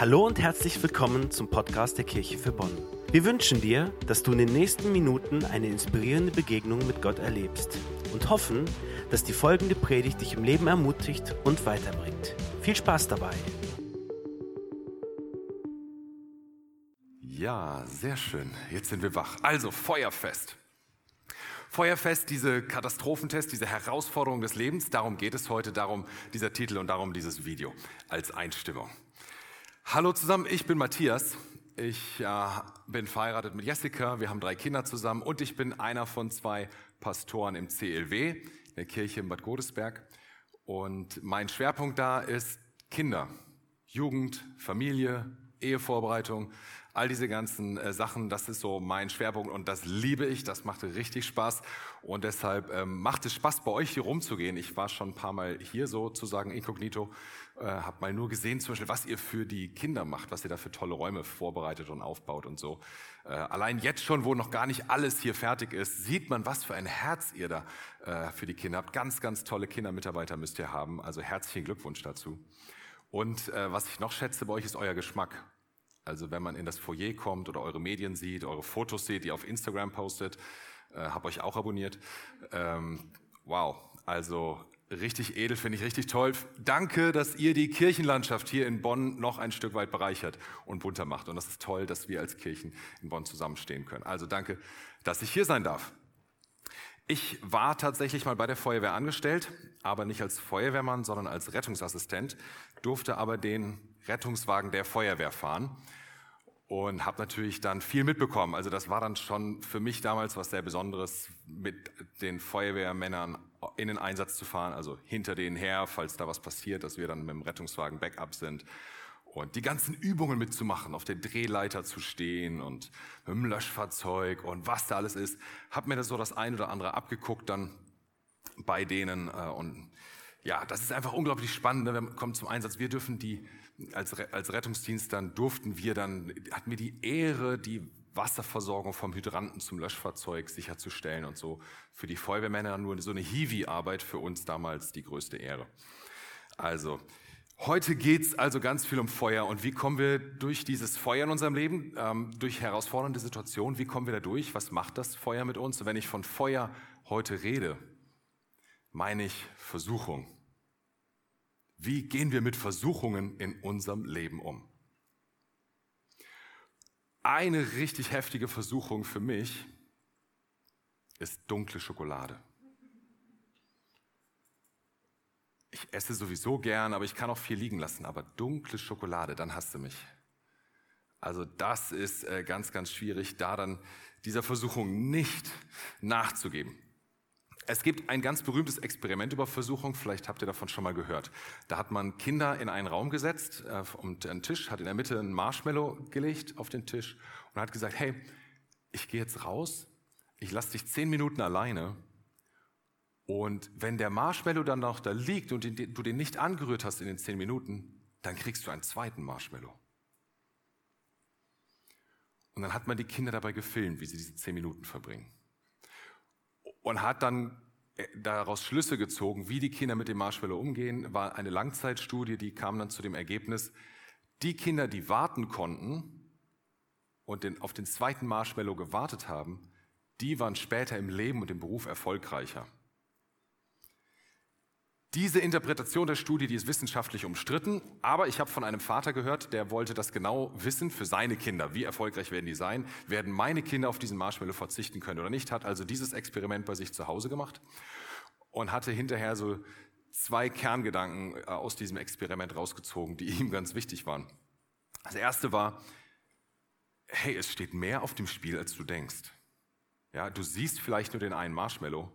Hallo und herzlich willkommen zum Podcast der Kirche für Bonn. Wir wünschen dir, dass du in den nächsten Minuten eine inspirierende Begegnung mit Gott erlebst und hoffen, dass die folgende Predigt dich im Leben ermutigt und weiterbringt. Viel Spaß dabei! Ja, sehr schön. Jetzt sind wir wach. Also, Feuerfest. Feuerfest, diese Katastrophentest, diese Herausforderung des Lebens, darum geht es heute, darum dieser Titel und darum dieses Video als Einstimmung. Hallo zusammen, ich bin Matthias. Ich äh, bin verheiratet mit Jessica, wir haben drei Kinder zusammen und ich bin einer von zwei Pastoren im CLW, der Kirche in Bad Godesberg. Und mein Schwerpunkt da ist Kinder, Jugend, Familie, Ehevorbereitung, all diese ganzen äh, Sachen, das ist so mein Schwerpunkt und das liebe ich, das macht richtig Spaß und deshalb ähm, macht es Spaß, bei euch hier rumzugehen. Ich war schon ein paar Mal hier sozusagen inkognito, äh, habe mal nur gesehen, zum Beispiel, was ihr für die Kinder macht, was ihr da für tolle Räume vorbereitet und aufbaut und so. Äh, allein jetzt schon, wo noch gar nicht alles hier fertig ist, sieht man, was für ein Herz ihr da äh, für die Kinder habt. Ganz, ganz tolle Kindermitarbeiter müsst ihr haben, also herzlichen Glückwunsch dazu. Und äh, was ich noch schätze bei euch ist euer Geschmack. Also wenn man in das Foyer kommt oder eure Medien sieht, eure Fotos sieht, die auf Instagram postet, äh, habe euch auch abonniert. Ähm, wow, also richtig edel, finde ich richtig toll. Danke, dass ihr die Kirchenlandschaft hier in Bonn noch ein Stück weit bereichert und bunter macht. Und das ist toll, dass wir als Kirchen in Bonn zusammenstehen können. Also danke, dass ich hier sein darf. Ich war tatsächlich mal bei der Feuerwehr angestellt, aber nicht als Feuerwehrmann, sondern als Rettungsassistent, durfte aber den Rettungswagen der Feuerwehr fahren und habe natürlich dann viel mitbekommen. Also das war dann schon für mich damals was sehr Besonderes, mit den Feuerwehrmännern in den Einsatz zu fahren, also hinter denen her, falls da was passiert, dass wir dann mit dem Rettungswagen Backup sind und die ganzen Übungen mitzumachen, auf der Drehleiter zu stehen und mit dem Löschfahrzeug und was da alles ist, habe mir das so das ein oder andere abgeguckt dann bei denen äh, und ja, das ist einfach unglaublich spannend. Ne? Wir kommen zum Einsatz. Wir dürfen die als, als Rettungsdienst dann durften wir dann hatten wir die Ehre, die Wasserversorgung vom Hydranten zum Löschfahrzeug sicherzustellen und so für die Feuerwehrmänner nur so eine Hiwi-Arbeit für uns damals die größte Ehre. Also Heute geht's also ganz viel um Feuer. Und wie kommen wir durch dieses Feuer in unserem Leben, ähm, durch herausfordernde Situationen, wie kommen wir da durch? Was macht das Feuer mit uns? Und wenn ich von Feuer heute rede, meine ich Versuchung. Wie gehen wir mit Versuchungen in unserem Leben um? Eine richtig heftige Versuchung für mich ist dunkle Schokolade. ich esse sowieso gern, aber ich kann auch viel liegen lassen. Aber dunkle Schokolade, dann hast du mich. Also das ist äh, ganz, ganz schwierig, da dann dieser Versuchung nicht nachzugeben. Es gibt ein ganz berühmtes Experiment über Versuchung, vielleicht habt ihr davon schon mal gehört. Da hat man Kinder in einen Raum gesetzt äh, und einen Tisch, hat in der Mitte ein Marshmallow gelegt auf den Tisch und hat gesagt, hey, ich gehe jetzt raus, ich lasse dich zehn Minuten alleine und wenn der Marshmallow dann noch da liegt und du den nicht angerührt hast in den zehn Minuten, dann kriegst du einen zweiten Marshmallow. Und dann hat man die Kinder dabei gefilmt, wie sie diese zehn Minuten verbringen. Und hat dann äh, daraus Schlüsse gezogen, wie die Kinder mit dem Marshmallow umgehen. War eine Langzeitstudie, die kam dann zu dem Ergebnis, die Kinder, die warten konnten und den, auf den zweiten Marshmallow gewartet haben, die waren später im Leben und im Beruf erfolgreicher. Diese Interpretation der Studie, die ist wissenschaftlich umstritten, aber ich habe von einem Vater gehört, der wollte das genau wissen für seine Kinder. Wie erfolgreich werden die sein? Werden meine Kinder auf diesen Marshmallow verzichten können oder nicht? Hat also dieses Experiment bei sich zu Hause gemacht und hatte hinterher so zwei Kerngedanken äh, aus diesem Experiment rausgezogen, die ihm ganz wichtig waren. Das erste war, hey, es steht mehr auf dem Spiel, als du denkst. Ja, du siehst vielleicht nur den einen Marshmallow,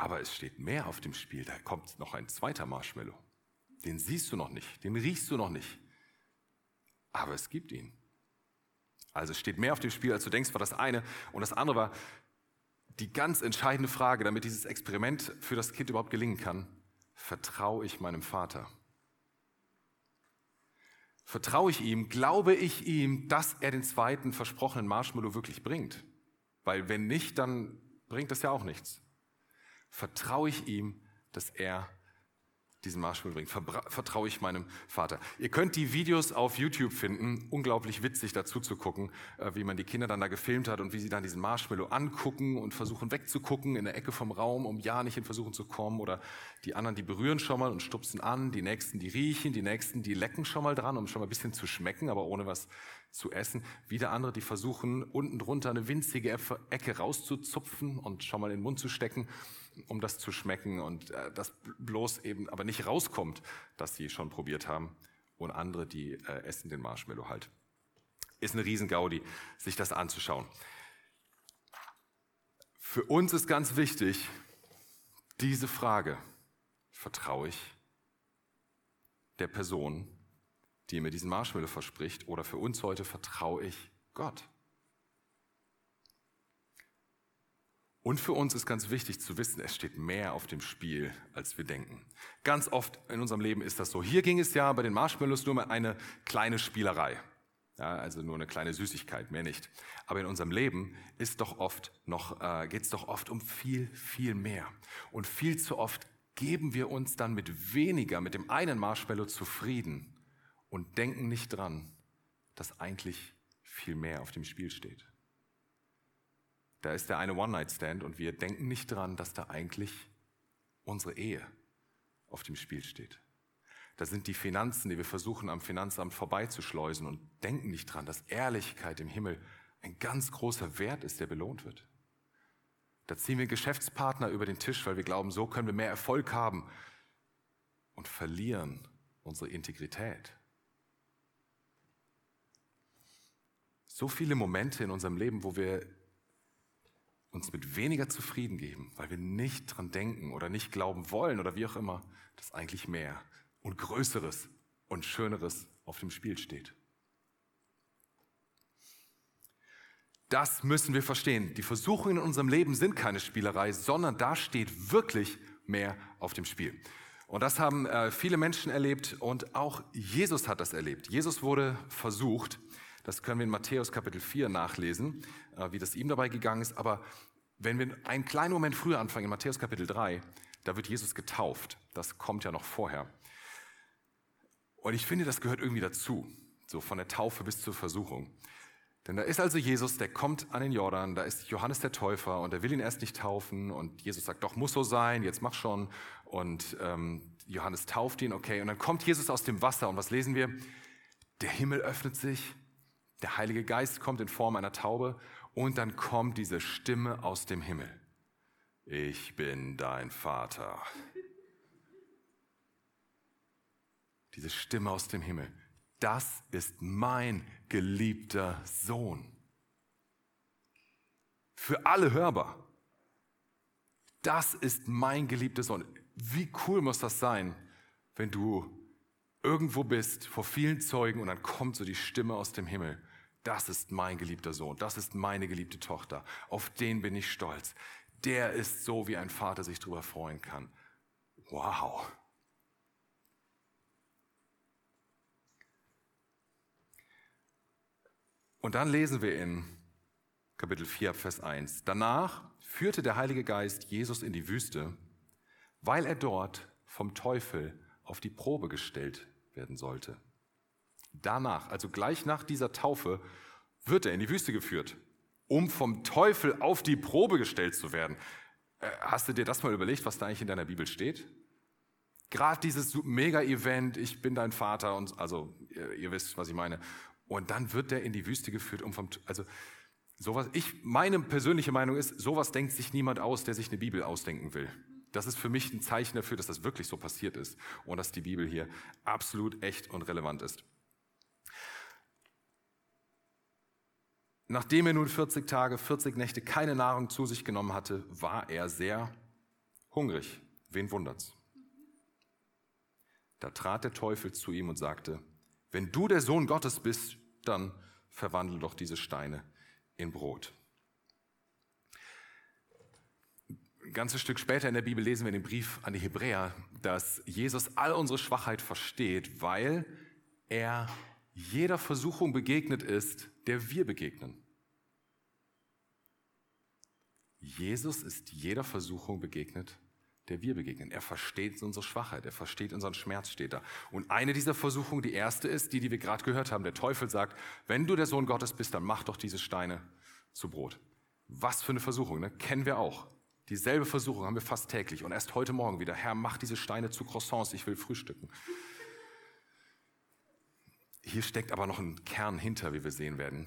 aber es steht mehr auf dem Spiel. Da kommt noch ein zweiter Marshmallow. Den siehst du noch nicht, den riechst du noch nicht. Aber es gibt ihn. Also es steht mehr auf dem Spiel, als du denkst, war das eine. Und das andere war die ganz entscheidende Frage, damit dieses Experiment für das Kind überhaupt gelingen kann. Vertraue ich meinem Vater? Vertraue ich ihm? Glaube ich ihm, dass er den zweiten versprochenen Marshmallow wirklich bringt? Weil wenn nicht, dann bringt das ja auch nichts vertraue ich ihm, dass er diesen Marshmallow bringt, vertraue ich meinem Vater. Ihr könnt die Videos auf YouTube finden, unglaublich witzig dazu zu gucken, äh, wie man die Kinder dann da gefilmt hat und wie sie dann diesen Marshmallow angucken und versuchen wegzugucken in der Ecke vom Raum, um ja nicht in Versuchen zu kommen. Oder die anderen, die berühren schon mal und stupsen an, die nächsten, die riechen, die nächsten, die lecken schon mal dran, um schon mal ein bisschen zu schmecken, aber ohne was zu essen. Wieder andere, die versuchen unten drunter eine winzige Ecke rauszuzupfen und schon mal in den Mund zu stecken um das zu schmecken und äh, das bloß eben aber nicht rauskommt, dass sie schon probiert haben. Und andere, die äh, essen den Marshmallow halt. Ist eine Riesengaudi, sich das anzuschauen. Für uns ist ganz wichtig, diese Frage, vertraue ich der Person, die mir diesen Marshmallow verspricht, oder für uns heute vertraue ich Gott? Und für uns ist ganz wichtig zu wissen, es steht mehr auf dem Spiel, als wir denken. Ganz oft in unserem Leben ist das so. Hier ging es ja bei den Marshmallows nur um eine kleine Spielerei. Ja, also nur eine kleine Süßigkeit, mehr nicht. Aber in unserem Leben ist doch oft noch, äh, geht es doch oft um viel, viel mehr. Und viel zu oft geben wir uns dann mit weniger, mit dem einen Marshmallow zufrieden und denken nicht dran, dass eigentlich viel mehr auf dem Spiel steht. Da ist der eine One-Night-Stand und wir denken nicht dran, dass da eigentlich unsere Ehe auf dem Spiel steht. Da sind die Finanzen, die wir versuchen am Finanzamt vorbeizuschleusen und denken nicht dran, dass Ehrlichkeit im Himmel ein ganz großer Wert ist, der belohnt wird. Da ziehen wir Geschäftspartner über den Tisch, weil wir glauben, so können wir mehr Erfolg haben und verlieren unsere Integrität. So viele Momente in unserem Leben, wo wir uns mit weniger zufrieden geben, weil wir nicht dran denken oder nicht glauben wollen oder wie auch immer, dass eigentlich mehr und Größeres und Schöneres auf dem Spiel steht. Das müssen wir verstehen. Die Versuchungen in unserem Leben sind keine Spielerei, sondern da steht wirklich mehr auf dem Spiel. Und das haben äh, viele Menschen erlebt und auch Jesus hat das erlebt. Jesus wurde versucht das können wir in Matthäus Kapitel 4 nachlesen, äh, wie das ihm dabei gegangen ist. Aber wenn wir einen kleinen Moment früher anfangen, in Matthäus Kapitel 3, da wird Jesus getauft. Das kommt ja noch vorher. Und ich finde, das gehört irgendwie dazu, so von der Taufe bis zur Versuchung. Denn da ist also Jesus, der kommt an den Jordan, da ist Johannes der Täufer und er will ihn erst nicht taufen und Jesus sagt, doch, muss so sein, jetzt mach schon. Und ähm, Johannes tauft ihn, okay. Und dann kommt Jesus aus dem Wasser und was lesen wir? Der Himmel öffnet sich der Heilige Geist kommt in Form einer Taube und dann kommt diese Stimme aus dem Himmel. Ich bin dein Vater. Diese Stimme aus dem Himmel. Das ist mein geliebter Sohn. Für alle hörbar. Das ist mein geliebter Sohn. Wie cool muss das sein, wenn du irgendwo bist, vor vielen Zeugen, und dann kommt so die Stimme aus dem Himmel das ist mein geliebter Sohn, das ist meine geliebte Tochter, auf den bin ich stolz. Der ist so, wie ein Vater sich darüber freuen kann. Wow. Und dann lesen wir in Kapitel 4, Vers 1. Danach führte der Heilige Geist Jesus in die Wüste, weil er dort vom Teufel auf die Probe gestellt werden sollte. Danach, also gleich nach dieser Taufe, wird er in die Wüste geführt, um vom Teufel auf die Probe gestellt zu werden. Äh, hast du dir das mal überlegt, was da eigentlich in deiner Bibel steht? Gerade dieses Mega-Event, ich bin dein Vater und also ihr, ihr, wisst, was ich meine. Und dann wird er in die Wüste geführt, um vom, also sowas, ich, meine persönliche Meinung ist, sowas denkt sich niemand aus, der sich eine Bibel ausdenken will. Das ist für mich ein Zeichen dafür, dass das wirklich so passiert ist und dass die Bibel hier absolut echt und relevant ist. Nachdem er nun 40 Tage, 40 Nächte keine Nahrung zu sich genommen hatte, war er sehr hungrig. Wen wundert's? Da trat der Teufel zu ihm und sagte, wenn du der Sohn Gottes bist, dann verwandle doch diese Steine in Brot. Ein ganzes Stück später in der Bibel lesen wir in dem Brief an die Hebräer, dass Jesus all unsere Schwachheit versteht, weil er jeder Versuchung begegnet ist, der wir begegnen. Jesus ist jeder Versuchung begegnet, der wir begegnen. Er versteht unsere Schwachheit, er versteht unseren Schmerz, steht da. Und eine dieser Versuchungen, die erste ist, die, die wir gerade gehört haben. Der Teufel sagt, wenn du der Sohn Gottes bist, dann mach doch diese Steine zu Brot. Was für eine Versuchung, ne? kennen wir auch. Dieselbe Versuchung haben wir fast täglich. Und erst heute Morgen wieder, Herr, mach diese Steine zu Croissants, ich will frühstücken. Hier steckt aber noch ein Kern hinter, wie wir sehen werden,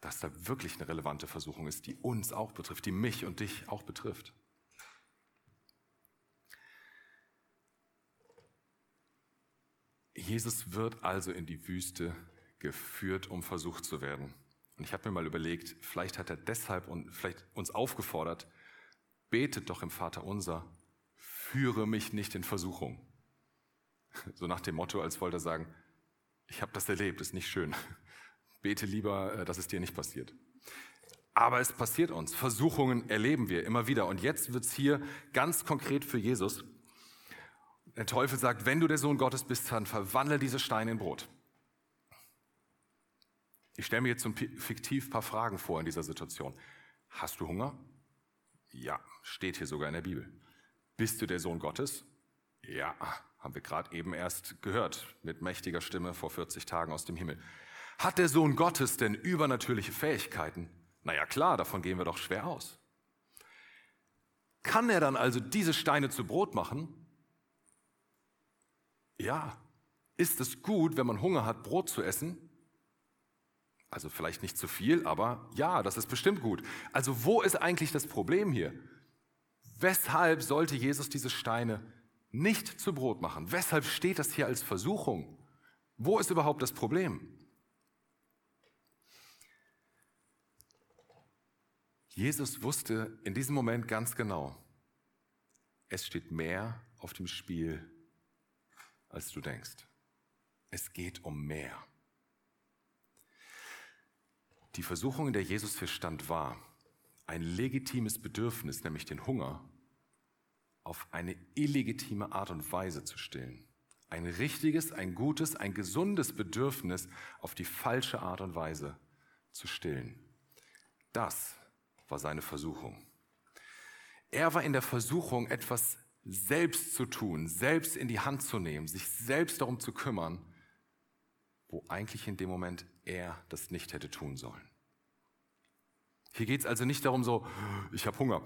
dass da wirklich eine relevante Versuchung ist, die uns auch betrifft, die mich und dich auch betrifft. Jesus wird also in die Wüste geführt, um versucht zu werden. Und ich habe mir mal überlegt, vielleicht hat er deshalb und vielleicht uns aufgefordert, betet doch im Vater unser, führe mich nicht in Versuchung. So nach dem Motto, als wollte er sagen, ich habe das erlebt, ist nicht schön. Bete lieber, äh, dass es dir nicht passiert. Aber es passiert uns. Versuchungen erleben wir immer wieder. Und jetzt wird's hier ganz konkret für Jesus. Der Teufel sagt, wenn du der Sohn Gottes bist, dann verwandle diese Steine in Brot. Ich stelle mir jetzt zum fiktiv ein paar Fragen vor in dieser Situation. Hast du Hunger? Ja, steht hier sogar in der Bibel. Bist du der Sohn Gottes? Ja, haben wir gerade eben erst gehört mit mächtiger Stimme vor 40 Tagen aus dem Himmel. Hat der Sohn Gottes denn übernatürliche Fähigkeiten? Naja klar, davon gehen wir doch schwer aus. Kann er dann also diese Steine zu Brot machen? Ja. Ist es gut, wenn man Hunger hat, Brot zu essen? Also vielleicht nicht zu viel, aber ja, das ist bestimmt gut. Also wo ist eigentlich das Problem hier? Weshalb sollte Jesus diese Steine nicht zu Brot machen? Weshalb steht das hier als Versuchung? Wo ist überhaupt das Problem? Jesus wusste in diesem Moment ganz genau, es steht mehr auf dem Spiel als du denkst. Es geht um mehr. Die Versuchung, in der Jesus verstand, war, ein legitimes Bedürfnis, nämlich den Hunger, auf eine illegitime Art und Weise zu stillen. Ein richtiges, ein gutes, ein gesundes Bedürfnis auf die falsche Art und Weise zu stillen. Das war seine Versuchung. Er war in der Versuchung, etwas selbst zu tun, selbst in die Hand zu nehmen, sich selbst darum zu kümmern, wo eigentlich in dem Moment er das nicht hätte tun sollen. Hier geht es also nicht darum, so, ich habe Hunger,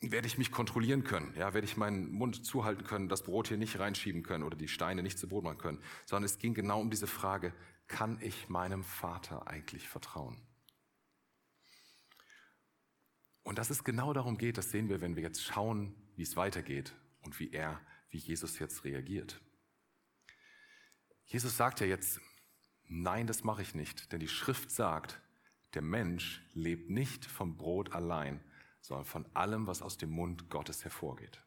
werde ich mich kontrollieren können, ja, werde ich meinen Mund zuhalten können, das Brot hier nicht reinschieben können oder die Steine nicht zu Brot machen können, sondern es ging genau um diese Frage, kann ich meinem Vater eigentlich vertrauen? Und dass es genau darum geht, das sehen wir, wenn wir jetzt schauen, wie es weitergeht und wie er, wie Jesus jetzt reagiert. Jesus sagt ja jetzt, nein, das mache ich nicht, denn die Schrift sagt, der Mensch lebt nicht vom Brot allein, sondern von allem, was aus dem Mund Gottes hervorgeht.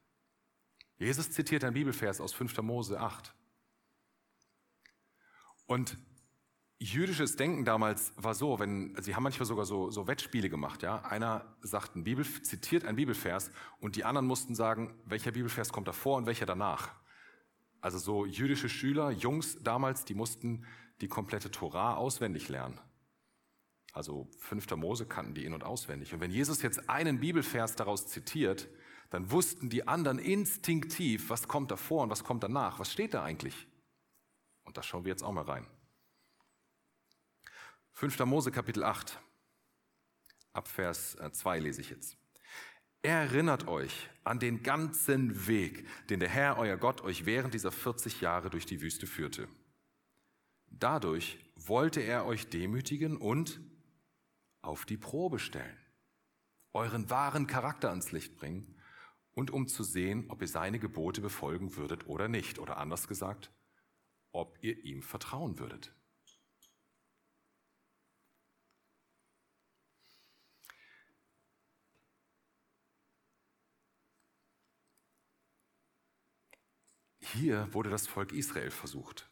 Jesus zitiert ein Bibelvers aus 5. Mose 8. Und jüdisches Denken damals war so, wenn, sie haben manchmal sogar so, so Wettspiele gemacht, ja. Einer sagt ein Bibel, zitiert ein Bibelvers und die anderen mussten sagen, welcher Bibelvers kommt davor und welcher danach. Also so jüdische Schüler, Jungs damals, die mussten die komplette Torah auswendig lernen. Also fünfter Mose kannten die in- und auswendig. Und wenn Jesus jetzt einen Bibelvers daraus zitiert, dann wussten die anderen instinktiv, was kommt davor und was kommt danach. Was steht da eigentlich? Und da schauen wir jetzt auch mal rein. 5. Mose Kapitel 8, ab Vers 2 äh, lese ich jetzt. Erinnert euch an den ganzen Weg, den der Herr, euer Gott, euch während dieser 40 Jahre durch die Wüste führte. Dadurch wollte er euch demütigen und auf die Probe stellen, euren wahren Charakter ans Licht bringen und um zu sehen, ob ihr seine Gebote befolgen würdet oder nicht, oder anders gesagt, ob ihr ihm vertrauen würdet. Hier wurde das Volk Israel versucht.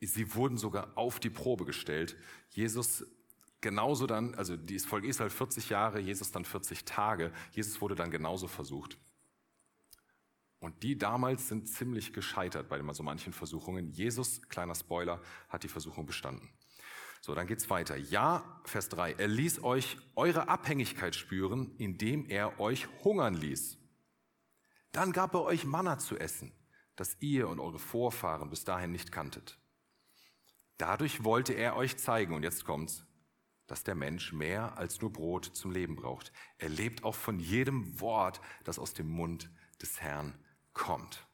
Sie wurden sogar auf die Probe gestellt. Jesus genauso dann, also das Volk Israel 40 Jahre, Jesus dann 40 Tage. Jesus wurde dann genauso versucht. Und die damals sind ziemlich gescheitert bei so manchen Versuchungen. Jesus, kleiner Spoiler, hat die Versuchung bestanden. So, dann geht's weiter. Ja, Vers 3. Er ließ euch eure Abhängigkeit spüren, indem er euch hungern ließ. Dann gab er euch Manna zu essen, das ihr und eure Vorfahren bis dahin nicht kanntet. Dadurch wollte er euch zeigen, und jetzt kommt's, dass der Mensch mehr als nur Brot zum Leben braucht. Er lebt auch von jedem Wort, das aus dem Mund des Herrn kommt.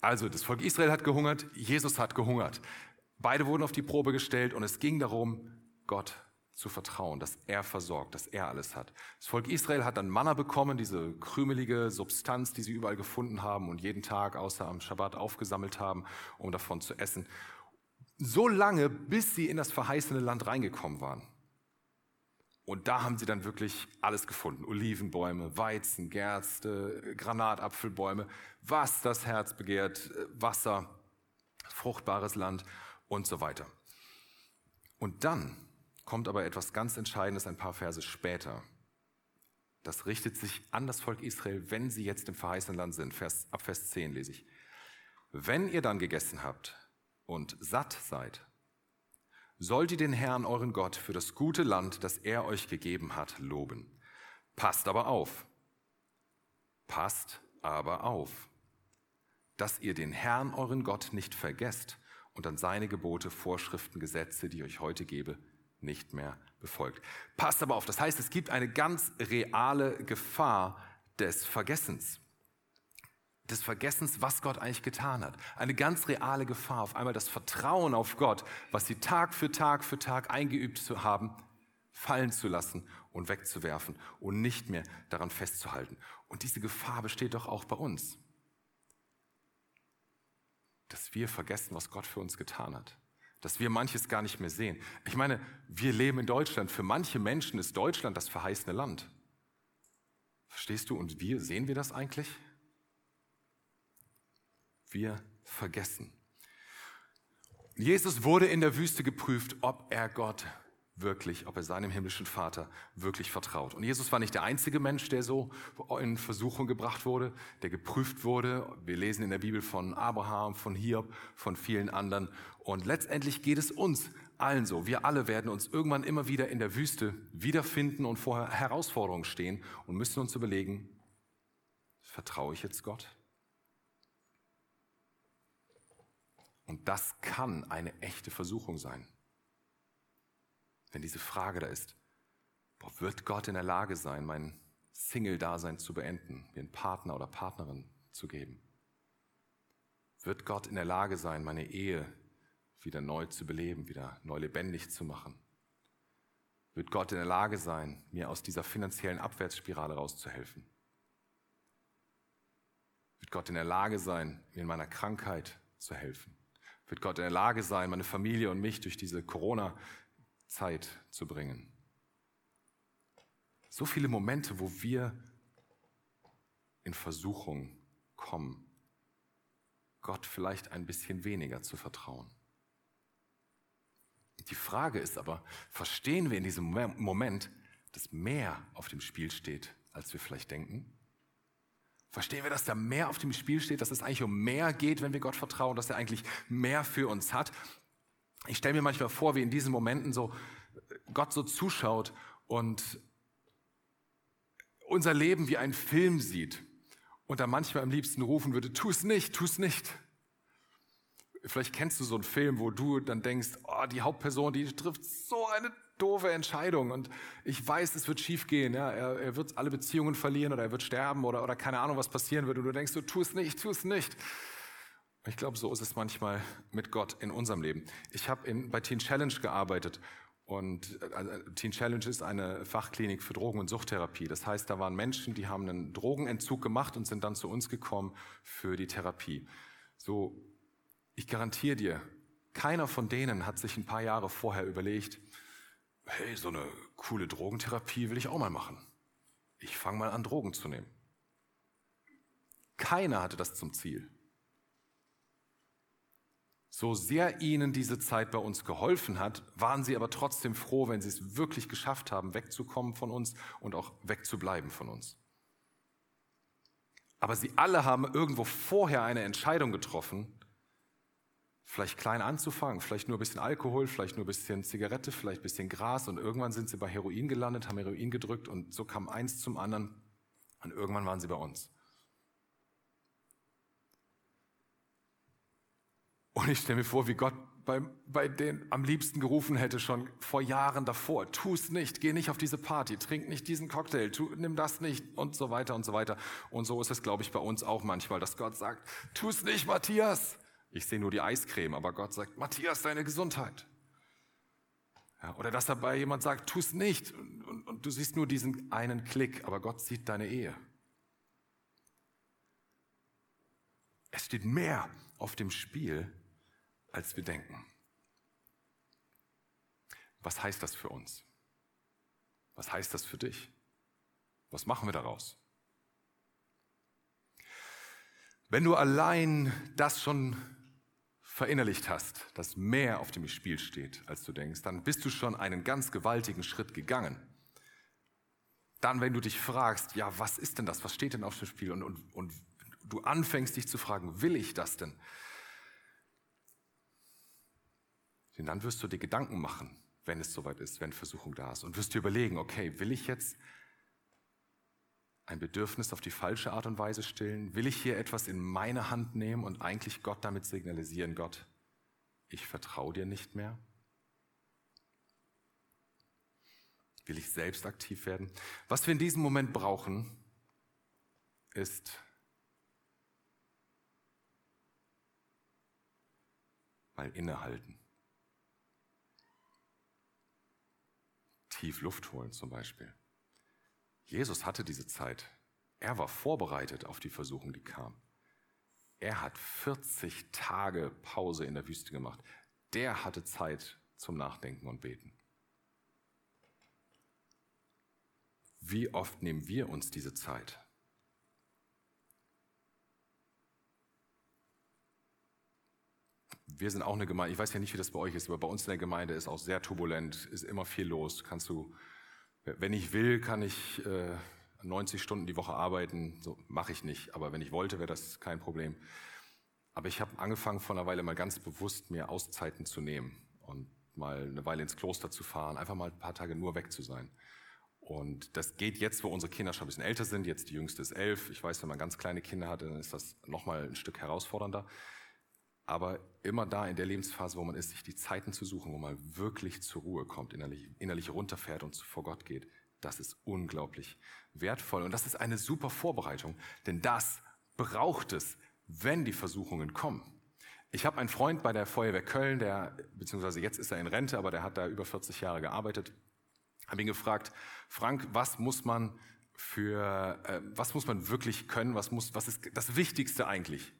Also, das Volk Israel hat gehungert, Jesus hat gehungert. Beide wurden auf die Probe gestellt und es ging darum, Gott zu vertrauen, dass er versorgt, dass er alles hat. Das Volk Israel hat dann Manna bekommen, diese krümelige Substanz, die sie überall gefunden haben und jeden Tag außer am Schabbat aufgesammelt haben, um davon zu essen. So lange, bis sie in das verheißene Land reingekommen waren. Und da haben sie dann wirklich alles gefunden. Olivenbäume, Weizen, Gerste, Granatapfelbäume, was das Herz begehrt, Wasser, fruchtbares Land und so weiter. Und dann kommt aber etwas ganz Entscheidendes ein paar Verse später. Das richtet sich an das Volk Israel, wenn sie jetzt im verheißenen Land sind. Vers, ab Vers 10 lese ich. Wenn ihr dann gegessen habt und satt seid, sollt ihr den Herrn, euren Gott, für das gute Land, das er euch gegeben hat, loben. Passt aber auf. Passt aber auf, dass ihr den Herrn, euren Gott, nicht vergesst und an seine Gebote, Vorschriften, Gesetze, die ich euch heute gebe, nicht mehr befolgt. Passt aber auf, das heißt, es gibt eine ganz reale Gefahr des Vergessens. Des Vergessens, was Gott eigentlich getan hat. Eine ganz reale Gefahr, auf einmal das Vertrauen auf Gott, was sie Tag für Tag für Tag eingeübt zu haben, fallen zu lassen und wegzuwerfen und nicht mehr daran festzuhalten. Und diese Gefahr besteht doch auch bei uns. Dass wir vergessen, was Gott für uns getan hat dass wir manches gar nicht mehr sehen. Ich meine, wir leben in Deutschland. Für manche Menschen ist Deutschland das verheißene Land. Verstehst du? Und wir, sehen wir das eigentlich? Wir vergessen. Jesus wurde in der Wüste geprüft, ob er Gott wirklich, ob er seinem himmlischen Vater wirklich vertraut. Und Jesus war nicht der einzige Mensch, der so in Versuchung gebracht wurde, der geprüft wurde. Wir lesen in der Bibel von Abraham, von Hiob, von vielen anderen. Und letztendlich geht es uns allen so. Wir alle werden uns irgendwann immer wieder in der Wüste wiederfinden und vor Herausforderungen stehen und müssen uns überlegen, vertraue ich jetzt Gott? Und das kann eine echte Versuchung sein wenn diese Frage da ist, boah, wird Gott in der Lage sein, mein Single-Dasein zu beenden, mir einen Partner oder Partnerin zu geben? Wird Gott in der Lage sein, meine Ehe wieder neu zu beleben, wieder neu lebendig zu machen? Wird Gott in der Lage sein, mir aus dieser finanziellen Abwärtsspirale rauszuhelfen? Wird Gott in der Lage sein, mir in meiner Krankheit zu helfen? Wird Gott in der Lage sein, meine Familie und mich durch diese Corona Zeit zu bringen. So viele Momente, wo wir in Versuchung kommen, Gott vielleicht ein bisschen weniger zu vertrauen. Die Frage ist aber, verstehen wir in diesem Moment, dass mehr auf dem Spiel steht, als wir vielleicht denken? Verstehen wir, dass da mehr auf dem Spiel steht, dass es eigentlich um mehr geht, wenn wir Gott vertrauen, dass er eigentlich mehr für uns hat ich stelle mir manchmal vor, wie in diesen Momenten so Gott so zuschaut und unser Leben wie ein Film sieht und da manchmal am liebsten rufen würde, tu es nicht, tu es nicht. Vielleicht kennst du so einen Film, wo du dann denkst, oh, die Hauptperson, die trifft so eine doofe Entscheidung und ich weiß, es wird schief gehen. Ja? Er, er wird alle Beziehungen verlieren oder er wird sterben oder, oder keine Ahnung, was passieren wird und du denkst, du tu es nicht, tu es nicht. Ich glaube, so ist es manchmal mit Gott in unserem Leben. Ich habe bei Teen Challenge gearbeitet und äh, Teen Challenge ist eine Fachklinik für Drogen- und Suchttherapie. Das heißt, da waren Menschen, die haben einen Drogenentzug gemacht und sind dann zu uns gekommen für die Therapie. So, ich garantiere dir, keiner von denen hat sich ein paar Jahre vorher überlegt, hey, so eine coole Drogentherapie will ich auch mal machen. Ich fange mal an, Drogen zu nehmen. Keiner hatte das zum Ziel. So sehr ihnen diese Zeit bei uns geholfen hat, waren sie aber trotzdem froh, wenn sie es wirklich geschafft haben, wegzukommen von uns und auch wegzubleiben von uns. Aber sie alle haben irgendwo vorher eine Entscheidung getroffen, Vielleicht klein anzufangen, vielleicht nur ein bisschen Alkohol, vielleicht nur ein bisschen Zigarette, vielleicht ein bisschen Gras und irgendwann sind sie bei Heroin gelandet, haben Heroin gedrückt und so kam eins zum anderen und irgendwann waren sie bei uns. Und ich stelle mir vor, wie Gott bei, bei denen am liebsten gerufen hätte, schon vor Jahren davor. Tu es nicht, geh nicht auf diese Party, trink nicht diesen Cocktail, tu, nimm das nicht und so weiter und so weiter. Und so ist es, glaube ich, bei uns auch manchmal, dass Gott sagt, tu es nicht, Matthias. Ich sehe nur die Eiscreme, aber Gott sagt, Matthias, deine Gesundheit. Ja, oder dass dabei jemand sagt, tu es nicht. Und, und, und du siehst nur diesen einen Klick, aber Gott sieht deine Ehe. Es steht mehr auf dem Spiel, als wir denken. Was heißt das für uns? Was heißt das für dich? Was machen wir daraus? Wenn du allein das schon verinnerlicht hast, dass mehr auf dem Spiel steht, als du denkst, dann bist du schon einen ganz gewaltigen Schritt gegangen. Dann, wenn du dich fragst, ja, was ist denn das? Was steht denn auf dem Spiel? Und, und, und du anfängst dich zu fragen, will ich das denn? Denn dann wirst du dir Gedanken machen, wenn es soweit ist, wenn Versuchung da ist und wirst dir überlegen, okay, will ich jetzt ein Bedürfnis auf die falsche Art und Weise stillen? Will ich hier etwas in meine Hand nehmen und eigentlich Gott damit signalisieren, Gott, ich vertraue dir nicht mehr? Will ich selbst aktiv werden? Was wir in diesem Moment brauchen, ist mal innehalten. Tief Luft holen zum Beispiel. Jesus hatte diese Zeit. Er war vorbereitet auf die Versuchung, die kam. Er hat 40 Tage Pause in der Wüste gemacht. Der hatte Zeit zum Nachdenken und Beten. Wie oft nehmen wir uns diese Zeit? wir sind auch eine Gemeinde, ich weiß ja nicht, wie das bei euch ist, aber bei uns in der Gemeinde ist auch sehr turbulent, ist immer viel los. Kannst du, wenn ich will, kann ich äh, 90 Stunden die Woche arbeiten. So mache ich nicht, aber wenn ich wollte, wäre das kein Problem. Aber ich habe angefangen vor einer Weile mal ganz bewusst mir Auszeiten zu nehmen und mal eine Weile ins Kloster zu fahren, einfach mal ein paar Tage nur weg zu sein. Und das geht jetzt, wo unsere Kinder schon ein bisschen älter sind. Jetzt die jüngste ist elf. Ich weiß, wenn man ganz kleine Kinder hat, dann ist das nochmal ein Stück herausfordernder. Aber immer da in der Lebensphase, wo man ist, sich die Zeiten zu suchen, wo man wirklich zur Ruhe kommt, innerlich, innerlich runterfährt und vor Gott geht, das ist unglaublich wertvoll. Und das ist eine super Vorbereitung, denn das braucht es, wenn die Versuchungen kommen. Ich habe einen Freund bei der Feuerwehr Köln, der, beziehungsweise jetzt ist er in Rente, aber der hat da über 40 Jahre gearbeitet. Habe ihn gefragt, Frank, was muss man für, äh, was muss man wirklich können, was, muss, was ist das Wichtigste eigentlich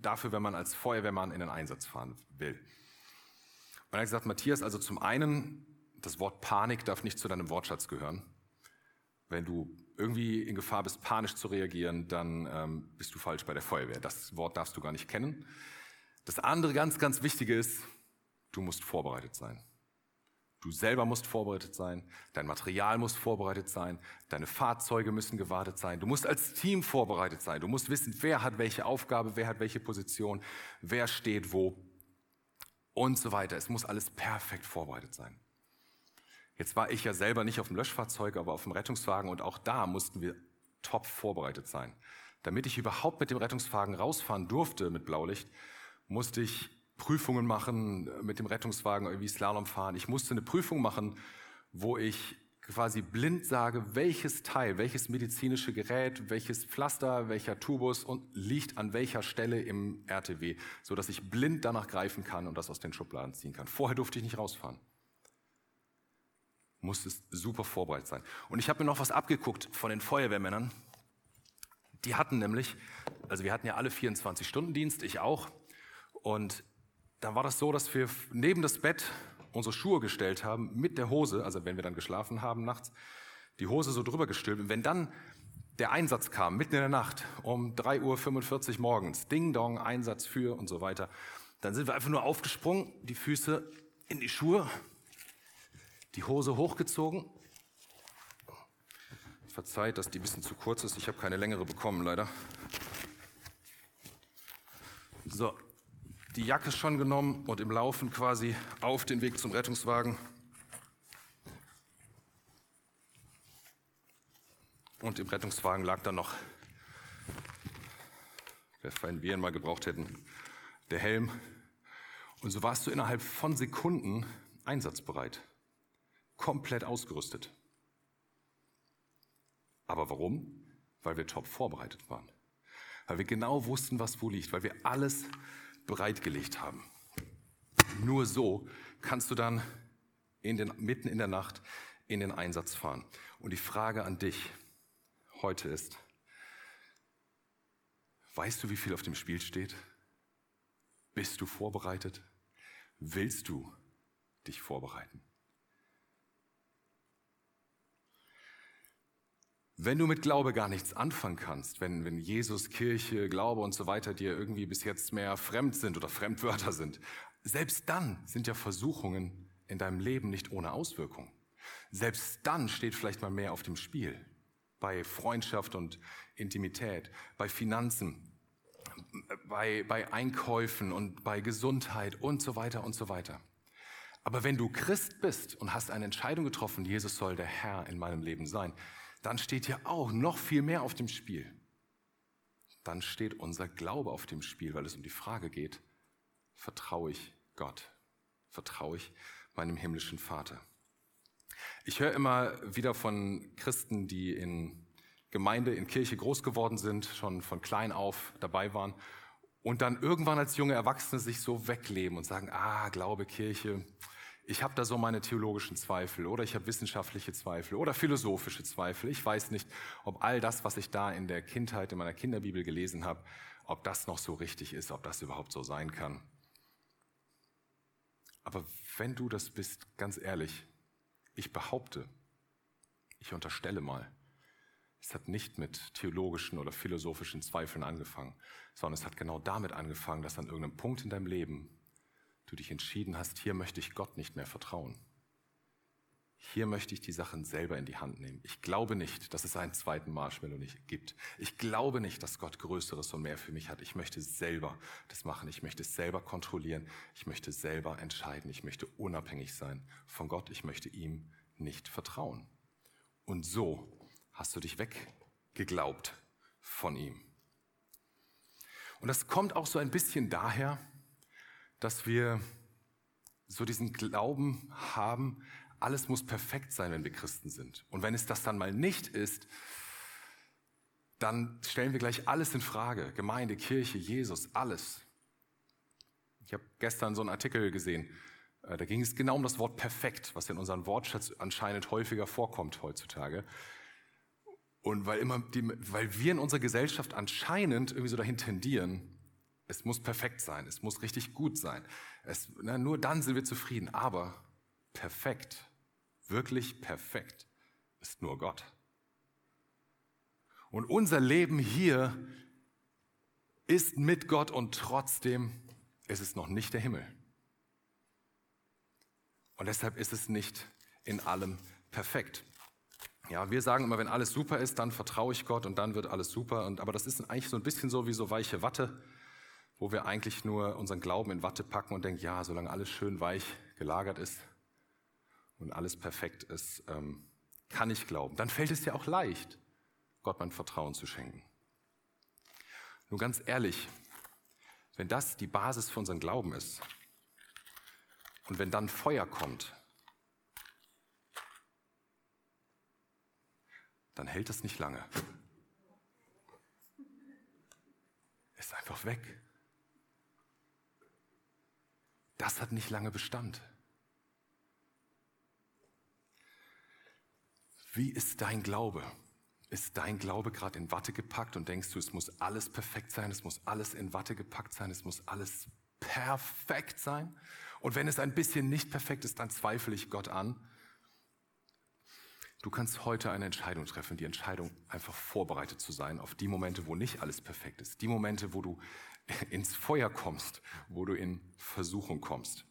dafür, wenn man als Feuerwehrmann in den Einsatz fahren will. Und er hat gesagt, Matthias, also zum einen, das Wort Panik darf nicht zu deinem Wortschatz gehören. Wenn du irgendwie in Gefahr bist, panisch zu reagieren, dann ähm, bist du falsch bei der Feuerwehr. Das Wort darfst du gar nicht kennen. Das andere ganz, ganz Wichtige ist, du musst vorbereitet sein. Du selber musst vorbereitet sein, dein Material muss vorbereitet sein, deine Fahrzeuge müssen gewartet sein, du musst als Team vorbereitet sein, du musst wissen, wer hat welche Aufgabe, wer hat welche Position, wer steht wo und so weiter. Es muss alles perfekt vorbereitet sein. Jetzt war ich ja selber nicht auf dem Löschfahrzeug, aber auf dem Rettungswagen und auch da mussten wir top vorbereitet sein. Damit ich überhaupt mit dem Rettungswagen rausfahren durfte mit Blaulicht, musste ich Prüfungen machen, äh, mit dem Rettungswagen irgendwie Slalom fahren. Ich musste eine Prüfung machen, wo ich quasi blind sage, welches Teil, welches medizinische Gerät, welches Pflaster, welcher Tubus und liegt an welcher Stelle im RTW, so dass ich blind danach greifen kann und das aus den Schubladen ziehen kann. Vorher durfte ich nicht rausfahren. Musste super vorbereitet sein. Und ich habe mir noch was abgeguckt von den Feuerwehrmännern. Die hatten nämlich, also wir hatten ja alle 24 Stunden Dienst, ich auch. Und da war das so, dass wir neben das Bett unsere Schuhe gestellt haben, mit der Hose, also wenn wir dann geschlafen haben nachts, die Hose so drüber gestülpt. Und wenn dann der Einsatz kam, mitten in der Nacht, um 3.45 Uhr morgens, Ding Dong, Einsatz für und so weiter, dann sind wir einfach nur aufgesprungen, die Füße in die Schuhe, die Hose hochgezogen. Verzeiht, dass die ein bisschen zu kurz ist, ich habe keine längere bekommen, leider. So, die Jacke schon genommen und im Laufen quasi auf den Weg zum Rettungswagen. Und im Rettungswagen lag dann noch, wenn wir ihn mal gebraucht hätten, der Helm. Und so warst du innerhalb von Sekunden einsatzbereit, komplett ausgerüstet. Aber warum? Weil wir top vorbereitet waren. Weil wir genau wussten, was wo liegt, weil wir alles bereitgelegt haben. Nur so kannst du dann in den, mitten in der Nacht in den Einsatz fahren. Und die Frage an dich heute ist, weißt du, wie viel auf dem Spiel steht? Bist du vorbereitet? Willst du dich vorbereiten? Wenn du mit Glaube gar nichts anfangen kannst, wenn, wenn Jesus, Kirche, Glaube und so weiter dir irgendwie bis jetzt mehr fremd sind oder Fremdwörter sind, selbst dann sind ja Versuchungen in deinem Leben nicht ohne Auswirkung. Selbst dann steht vielleicht mal mehr auf dem Spiel. Bei Freundschaft und Intimität, bei Finanzen, bei, bei Einkäufen und bei Gesundheit und so weiter und so weiter. Aber wenn du Christ bist und hast eine Entscheidung getroffen, Jesus soll der Herr in meinem Leben sein, dann steht ja auch noch viel mehr auf dem Spiel. Dann steht unser Glaube auf dem Spiel, weil es um die Frage geht, vertraue ich Gott? Vertraue ich meinem himmlischen Vater? Ich höre immer wieder von Christen, die in Gemeinde, in Kirche groß geworden sind, schon von klein auf dabei waren und dann irgendwann als junge Erwachsene sich so wegleben und sagen, ah, Glaube, Kirche, ich habe da so meine theologischen Zweifel oder ich habe wissenschaftliche Zweifel oder philosophische Zweifel. Ich weiß nicht, ob all das, was ich da in der Kindheit in meiner Kinderbibel gelesen habe, ob das noch so richtig ist, ob das überhaupt so sein kann. Aber wenn du das bist, ganz ehrlich, ich behaupte, ich unterstelle mal, es hat nicht mit theologischen oder philosophischen Zweifeln angefangen, sondern es hat genau damit angefangen, dass an irgendeinem Punkt in deinem Leben du dich entschieden hast, hier möchte ich Gott nicht mehr vertrauen. Hier möchte ich die Sachen selber in die Hand nehmen. Ich glaube nicht, dass es einen zweiten Marshmallow nicht gibt. Ich glaube nicht, dass Gott Größeres und mehr für mich hat. Ich möchte selber das machen. Ich möchte es selber kontrollieren. Ich möchte selber entscheiden. Ich möchte unabhängig sein von Gott. Ich möchte ihm nicht vertrauen. Und so hast du dich weggeglaubt von ihm. Und das kommt auch so ein bisschen daher, dass wir so diesen Glauben haben, alles muss perfekt sein, wenn wir Christen sind. Und wenn es das dann mal nicht ist, dann stellen wir gleich alles in Frage. Gemeinde, Kirche, Jesus, alles. Ich habe gestern so einen Artikel gesehen, äh, da ging es genau um das Wort perfekt, was in unserem Wortschatz anscheinend häufiger vorkommt heutzutage. Und weil, immer die, weil wir in unserer Gesellschaft anscheinend irgendwie so dahin tendieren, es muss perfekt sein, es muss richtig gut sein. Es, na, nur dann sind wir zufrieden. Aber perfekt, wirklich perfekt, ist nur Gott. Und unser Leben hier ist mit Gott und trotzdem ist es noch nicht der Himmel. Und deshalb ist es nicht in allem perfekt. Ja, wir sagen immer, wenn alles super ist, dann vertraue ich Gott und dann wird alles super. Und, aber das ist eigentlich so ein bisschen so wie so weiche Watte, wo wir eigentlich nur unseren Glauben in Watte packen und denken, ja, solange alles schön weich gelagert ist und alles perfekt ist, ähm, kann ich glauben. Dann fällt es ja auch leicht, Gott mein Vertrauen zu schenken. Nur ganz ehrlich, wenn das die Basis für unseren Glauben ist und wenn dann Feuer kommt, dann hält es nicht lange. Ist einfach weg. Das hat nicht lange Bestand. Wie ist dein Glaube? Ist dein Glaube gerade in Watte gepackt und denkst du, es muss alles perfekt sein, es muss alles in Watte gepackt sein, es muss alles perfekt sein? Und wenn es ein bisschen nicht perfekt ist, dann zweifle ich Gott an Du kannst heute eine Entscheidung treffen, die Entscheidung einfach vorbereitet zu sein auf die Momente, wo nicht alles perfekt ist, die Momente, wo du ins Feuer kommst, wo du in Versuchung kommst.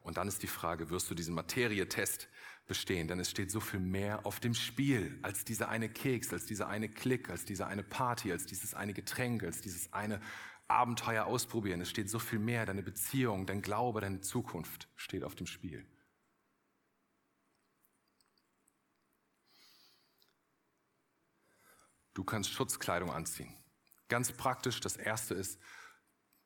Und dann ist die Frage, wirst du diesen Materietest bestehen? Denn es steht so viel mehr auf dem Spiel als dieser eine Keks, als dieser eine Klick, als diese eine Party, als dieses eine Getränk, als dieses eine Abenteuer ausprobieren. Es steht so viel mehr. Deine Beziehung, dein Glaube, deine Zukunft steht auf dem Spiel. Du kannst Schutzkleidung anziehen. Ganz praktisch, das erste ist,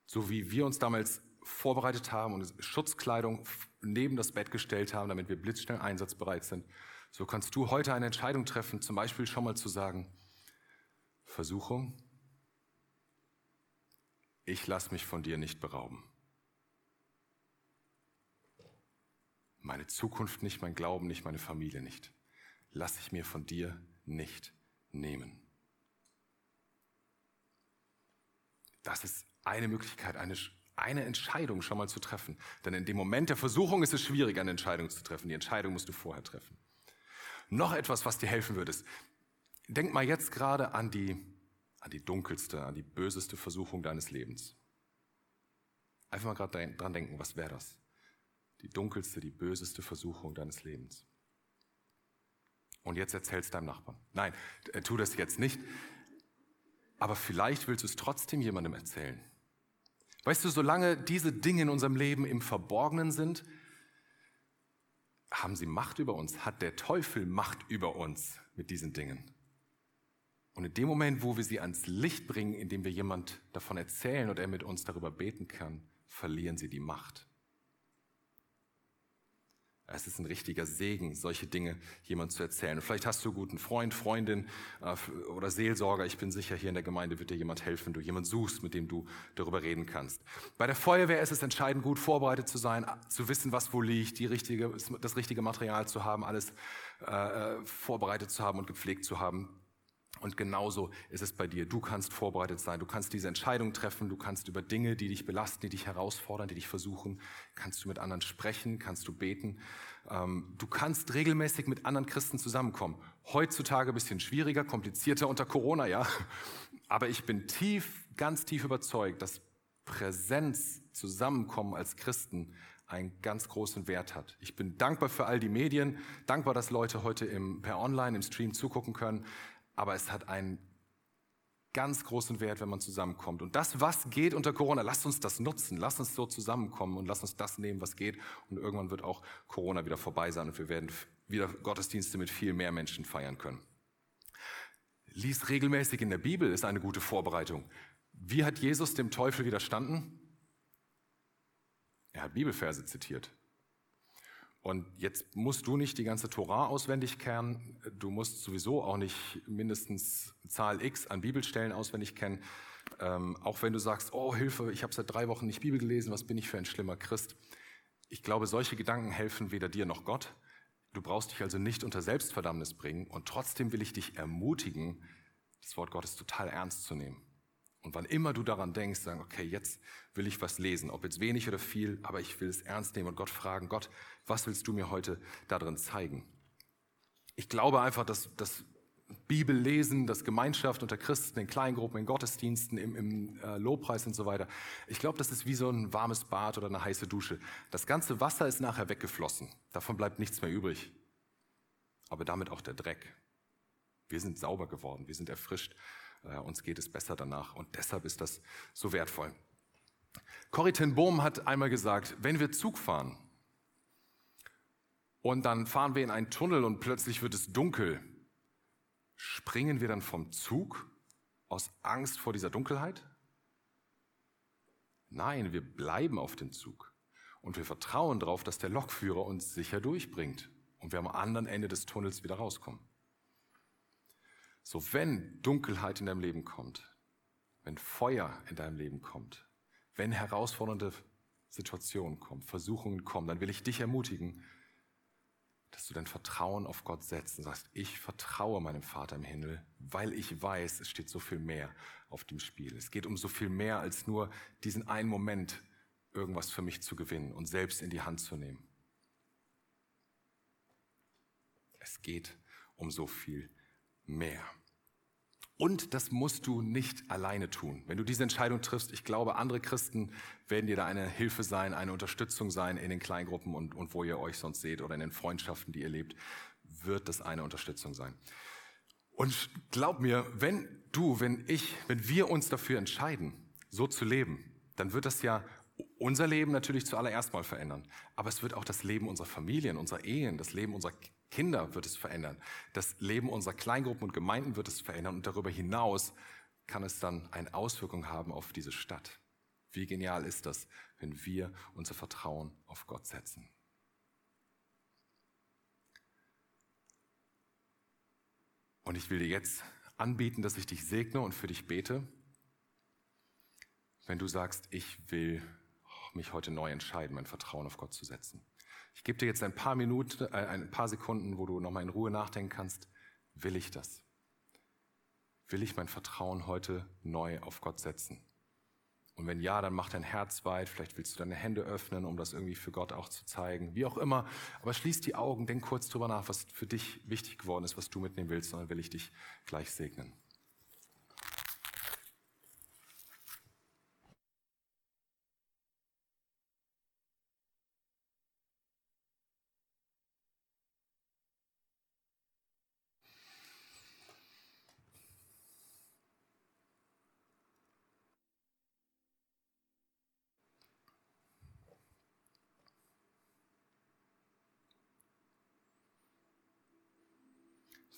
so wie wir uns damals vorbereitet haben und Schutzkleidung neben das Bett gestellt haben, damit wir blitzschnell einsatzbereit sind, so kannst du heute eine Entscheidung treffen, zum Beispiel schon mal zu sagen, Versuchung, ich lasse mich von dir nicht berauben. Meine Zukunft nicht, mein Glauben nicht, meine Familie nicht. Lass ich mir von dir nicht nehmen. Das ist eine Möglichkeit, eine, eine Entscheidung schon mal zu treffen. Denn in dem Moment der Versuchung ist es schwierig, eine Entscheidung zu treffen. Die Entscheidung musst du vorher treffen. Noch etwas, was dir helfen würde, ist, denk mal jetzt gerade an die, an die dunkelste, an die böseste Versuchung deines Lebens. Einfach mal gerade dran denken, was wäre das? Die dunkelste, die böseste Versuchung deines Lebens. Und jetzt erzählst deinem Nachbarn. Nein, äh, tu das jetzt nicht. Aber vielleicht willst du es trotzdem jemandem erzählen. Weißt du, solange diese Dinge in unserem Leben im Verborgenen sind, haben sie Macht über uns, hat der Teufel Macht über uns mit diesen Dingen. Und in dem Moment, wo wir sie ans Licht bringen, indem wir jemand davon erzählen und er mit uns darüber beten kann, verlieren sie die Macht. Es ist ein richtiger Segen, solche Dinge jemand zu erzählen. vielleicht hast du einen guten Freund, Freundin äh, oder Seelsorger. Ich bin sicher, hier in der Gemeinde wird dir jemand helfen, wenn du jemanden suchst, mit dem du darüber reden kannst. Bei der Feuerwehr ist es entscheidend, gut vorbereitet zu sein, zu wissen, was wo liegt, die richtige, das richtige Material zu haben, alles äh, äh vorbereitet zu haben und gepflegt zu haben. Und genauso ist es bei dir. Du kannst vorbereitet sein. Du kannst diese Entscheidung treffen. Du kannst über Dinge, die dich belasten, die dich herausfordern, die dich versuchen, kannst du mit anderen sprechen, kannst du beten. Ähm, du kannst regelmäßig mit anderen Christen zusammenkommen. Heutzutage bisschen schwieriger, komplizierter unter Corona, ja. Aber ich bin tief, ganz tief überzeugt, dass Präsenz, Zusammenkommen als Christen einen ganz großen Wert hat. Ich bin dankbar für all die Medien, dankbar, dass Leute heute im, per Online, im Stream zugucken können aber es hat einen ganz großen Wert, wenn man zusammenkommt. Und das, was geht unter Corona, lasst uns das nutzen, lasst uns so zusammenkommen und lasst uns das nehmen, was geht. Und irgendwann wird auch Corona wieder vorbei sein und wir werden wieder Gottesdienste mit viel mehr Menschen feiern können. Lies regelmäßig in der Bibel, ist eine gute Vorbereitung. Wie hat Jesus dem Teufel widerstanden? Er hat Bibelverse zitiert. Und jetzt musst du nicht die ganze Torah auswendig kennen, du musst sowieso auch nicht mindestens Zahl X an Bibelstellen auswendig kennen. Ähm, auch wenn du sagst, oh Hilfe, ich habe seit drei Wochen nicht Bibel gelesen, was bin ich für ein schlimmer Christ? Ich glaube, solche Gedanken helfen weder dir noch Gott. Du brauchst dich also nicht unter Selbstverdammnis bringen und trotzdem will ich dich ermutigen, das Wort Gottes total ernst zu nehmen. Und wann immer du daran denkst, sagen, okay, jetzt will ich was lesen, ob jetzt wenig oder viel, aber ich will es ernst nehmen und Gott fragen, Gott, was willst du mir heute darin zeigen? Ich glaube einfach, dass das Bibellesen, das Gemeinschaft unter Christen, in Kleingruppen, in Gottesdiensten, im, im äh, Lobpreis und so weiter. Ich glaube, das ist wie so ein warmes Bad oder eine heiße Dusche. Das ganze Wasser ist nachher weggeflossen. Davon bleibt nichts mehr übrig. Aber damit auch der Dreck. Wir sind sauber geworden, wir sind erfrischt uns geht es besser danach und deshalb ist das so wertvoll. Corrie ten Bohm hat einmal gesagt, wenn wir Zug fahren und dann fahren wir in einen Tunnel und plötzlich wird es dunkel, springen wir dann vom Zug aus Angst vor dieser Dunkelheit? Nein, wir bleiben auf dem Zug und wir vertrauen darauf, dass der Lokführer uns sicher durchbringt und wir am anderen Ende des Tunnels wieder rauskommen. So, wenn Dunkelheit in deinem Leben kommt, wenn Feuer in deinem Leben kommt, wenn herausfordernde Situationen kommen, Versuchungen kommen, dann will ich dich ermutigen, dass du dein Vertrauen auf Gott setzt und sagst, ich vertraue meinem Vater im Himmel, weil ich weiß, es steht so viel mehr auf dem Spiel. Es geht um so viel mehr als nur diesen einen Moment, irgendwas für mich zu gewinnen und selbst in die Hand zu nehmen. Es geht um so viel mehr. Und das musst du nicht alleine tun. Wenn du diese Entscheidung triffst, ich glaube, andere Christen werden dir da eine Hilfe sein, eine Unterstützung sein in den Kleingruppen und, und wo ihr euch sonst seht oder in den Freundschaften, die ihr lebt, wird das eine Unterstützung sein. Und glaub mir, wenn du, wenn ich, wenn wir uns dafür entscheiden, so zu leben, dann wird das ja unser Leben natürlich zuallererst mal verändern. Aber es wird auch das Leben unserer Familien, unserer Ehen, das Leben unserer Kinder wird es verändern. Das Leben unserer Kleingruppen und Gemeinden wird es verändern. Und darüber hinaus kann es dann eine Auswirkung haben auf diese Stadt. Wie genial ist das, wenn wir unser Vertrauen auf Gott setzen? Und ich will dir jetzt anbieten, dass ich dich segne und für dich bete. Wenn du sagst, ich will mich heute neu entscheiden, mein Vertrauen auf Gott zu setzen. Ich gebe dir jetzt ein paar Minuten, äh, ein paar Sekunden, wo du nochmal in Ruhe nachdenken kannst. Will ich das? Will ich mein Vertrauen heute neu auf Gott setzen? Und wenn ja, dann mach dein Herz weit. Vielleicht willst du deine Hände öffnen, um das irgendwie für Gott auch zu zeigen. Wie auch immer. Aber schließ die Augen, denk kurz drüber nach, was für dich wichtig geworden ist, was du mitnehmen willst. Und dann will ich dich gleich segnen.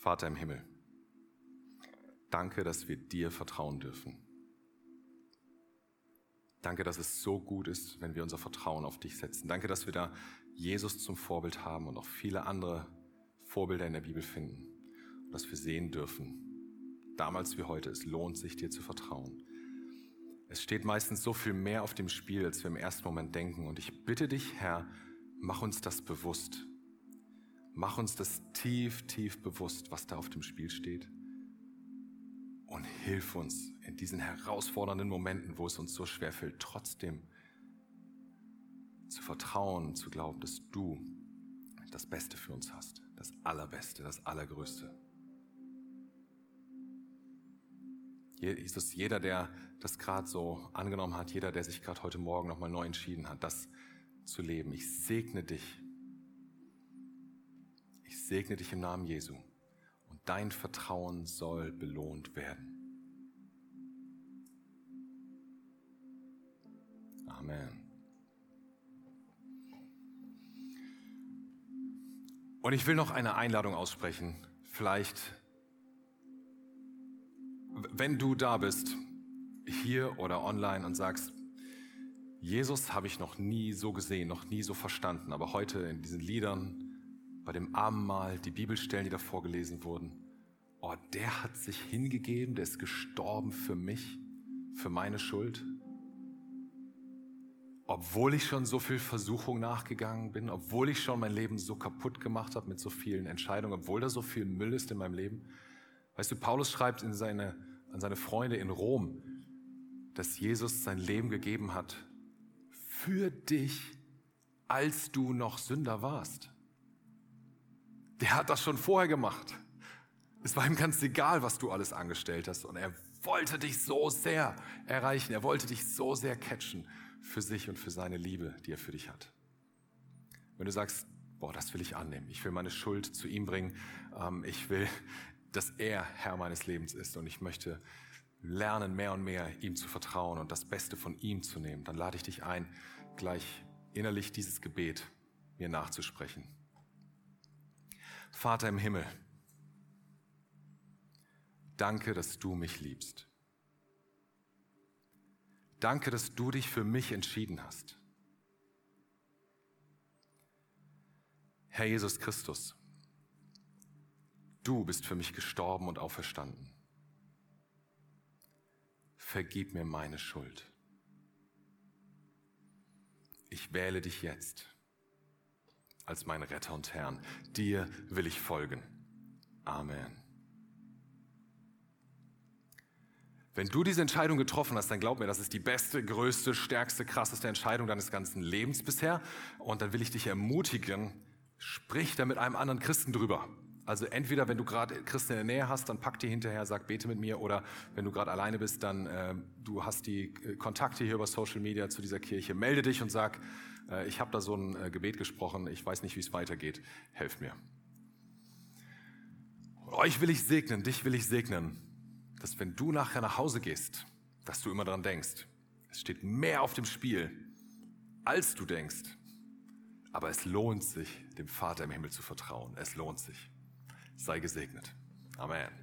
Vater im Himmel, danke, dass wir dir vertrauen dürfen. Danke, dass es so gut ist, wenn wir unser Vertrauen auf dich setzen. Danke, dass wir da Jesus zum Vorbild haben und auch viele andere Vorbilder in der Bibel finden. Und dass wir sehen dürfen, damals wie heute, es lohnt sich, dir zu vertrauen. Es steht meistens so viel mehr auf dem Spiel, als wir im ersten Moment denken. Und ich bitte dich, Herr, mach uns das bewusst. Mach uns das tief, tief bewusst, was da auf dem Spiel steht. Und hilf uns in diesen herausfordernden Momenten, wo es uns so schwer fällt, trotzdem zu vertrauen, zu glauben, dass du das Beste für uns hast. Das Allerbeste, das Allergrößte. Jesus, jeder, der das gerade so angenommen hat, jeder, der sich gerade heute Morgen nochmal neu entschieden hat, das zu leben, ich segne dich ich segne dich im Namen Jesu und dein Vertrauen soll belohnt werden. Amen. Und ich will noch eine Einladung aussprechen. Vielleicht, wenn du da bist, hier oder online und sagst, Jesus habe ich noch nie so gesehen, noch nie so verstanden, aber heute in diesen Liedern, bei dem Abendmahl, die Bibelstellen, die da vorgelesen wurden. Oh, der hat sich hingegeben, der ist gestorben für mich, für meine Schuld. Obwohl ich schon so viel Versuchung nachgegangen bin, obwohl ich schon mein Leben so kaputt gemacht habe mit so vielen Entscheidungen, obwohl da so viel Müll ist in meinem Leben. Weißt du, Paulus schreibt in seine, an seine Freunde in Rom, dass Jesus sein Leben gegeben hat für dich, als du noch Sünder warst der hat das schon vorher gemacht. Es war ihm ganz egal, was du alles angestellt hast. Und er wollte dich so sehr erreichen. Er wollte dich so sehr catchen für sich und für seine Liebe, die er für dich hat. Wenn du sagst, boah, das will ich annehmen. Ich will meine Schuld zu ihm bringen. Ähm, ich will, dass er Herr meines Lebens ist. Und ich möchte lernen, mehr und mehr ihm zu vertrauen und das Beste von ihm zu nehmen. Dann lade ich dich ein, gleich innerlich dieses Gebet mir nachzusprechen. Vater im Himmel, danke, dass du mich liebst. Danke, dass du dich für mich entschieden hast. Herr Jesus Christus, du bist für mich gestorben und auferstanden. Vergib mir meine Schuld. Ich wähle dich jetzt als mein Retter und Herrn. Dir will ich folgen. Amen. Wenn du diese Entscheidung getroffen hast, dann glaub mir, das ist die beste, größte, stärkste, krasseste Entscheidung deines ganzen Lebens bisher. Und dann will ich dich ermutigen, sprich da mit einem anderen Christen drüber. Also entweder, wenn du gerade Christen in der Nähe hast, dann pack die hinterher, sag, bete mit mir. Oder wenn du gerade alleine bist, dann äh, du hast die äh, Kontakte hier über Social Media zu dieser Kirche, melde dich und sag, ich habe da so ein äh, Gebet gesprochen, ich weiß nicht, wie es weitergeht, helft mir. euch will ich segnen, dich will ich segnen, dass wenn du nachher nach Hause gehst, dass du immer daran denkst, es steht mehr auf dem Spiel, als du denkst. Aber es lohnt sich, dem Vater im Himmel zu vertrauen. Es lohnt sich. Sei gesegnet. Amen.